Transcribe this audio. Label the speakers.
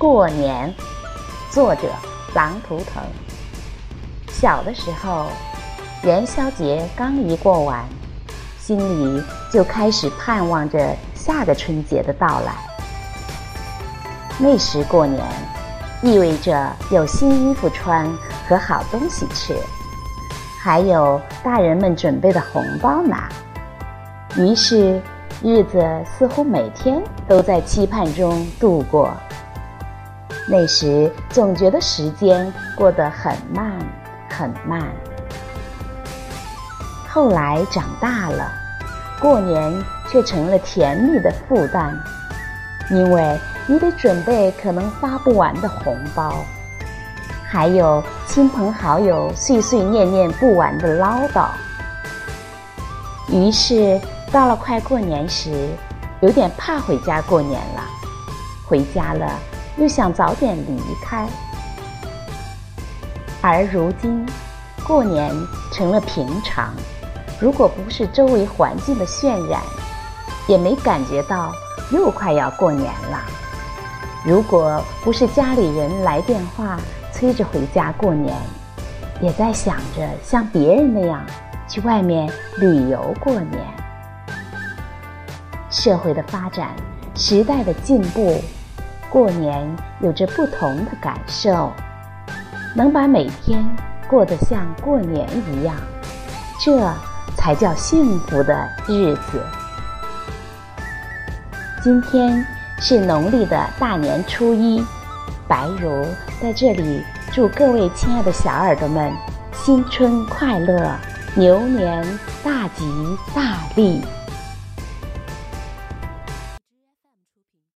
Speaker 1: 过年，作者狼图腾。小的时候，元宵节刚一过完，心里就开始盼望着下个春节的到来。那时过年，意味着有新衣服穿和好东西吃，还有大人们准备的红包拿。于是，日子似乎每天都在期盼中度过。那时总觉得时间过得很慢，很慢。后来长大了，过年却成了甜蜜的负担，因为你得准备可能发不完的红包，还有亲朋好友碎碎念念不完的唠叨。于是到了快过年时，有点怕回家过年了。回家了。又想早点离开，而如今过年成了平常。如果不是周围环境的渲染，也没感觉到又快要过年了。如果不是家里人来电话催着回家过年，也在想着像别人那样去外面旅游过年。社会的发展，时代的进步。过年有着不同的感受，能把每天过得像过年一样，这才叫幸福的日子。今天是农历的大年初一，白如在这里祝各位亲爱的小耳朵们新春快乐，牛年大吉大利。